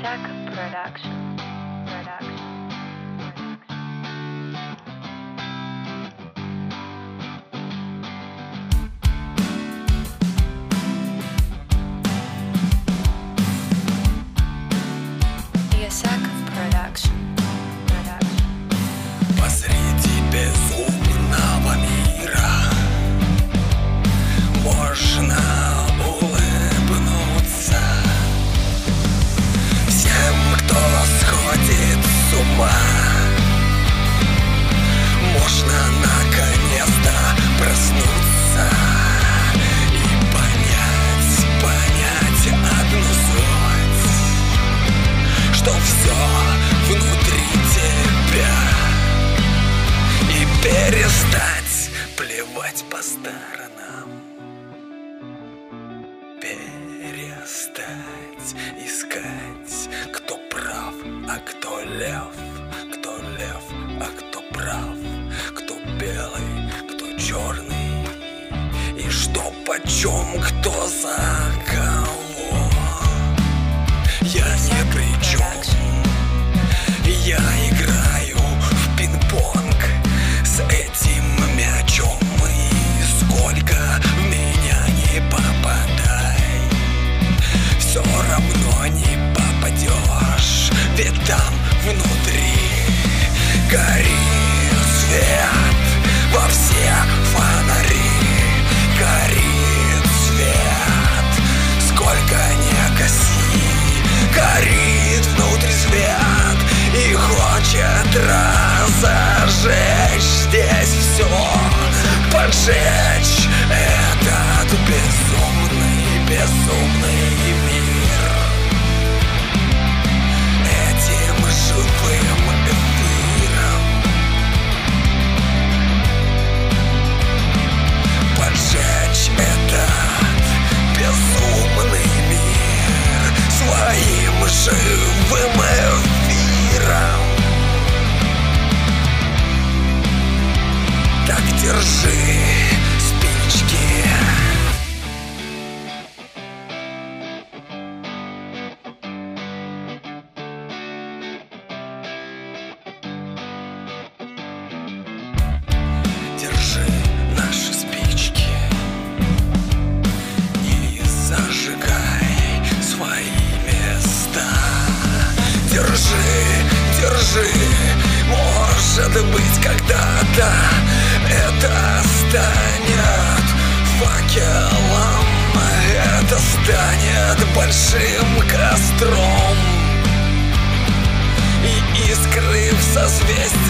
Sack Production. Production. Production. Production. Сторонам Перестать искать, кто прав, а кто лев Кто лев, а кто прав Кто белый, кто черный. И что почем, кто за кого Все равно не попадешь Ведь там внутри горит свет Во все фонари горит свет. Сколько не гаси Горит внутри свет И хочет разожечь Здесь все поджечь держи спички. Держи наши спички И зажигай свои места. Держи, держи Может быть когда-то большим костром. И искры в созвездии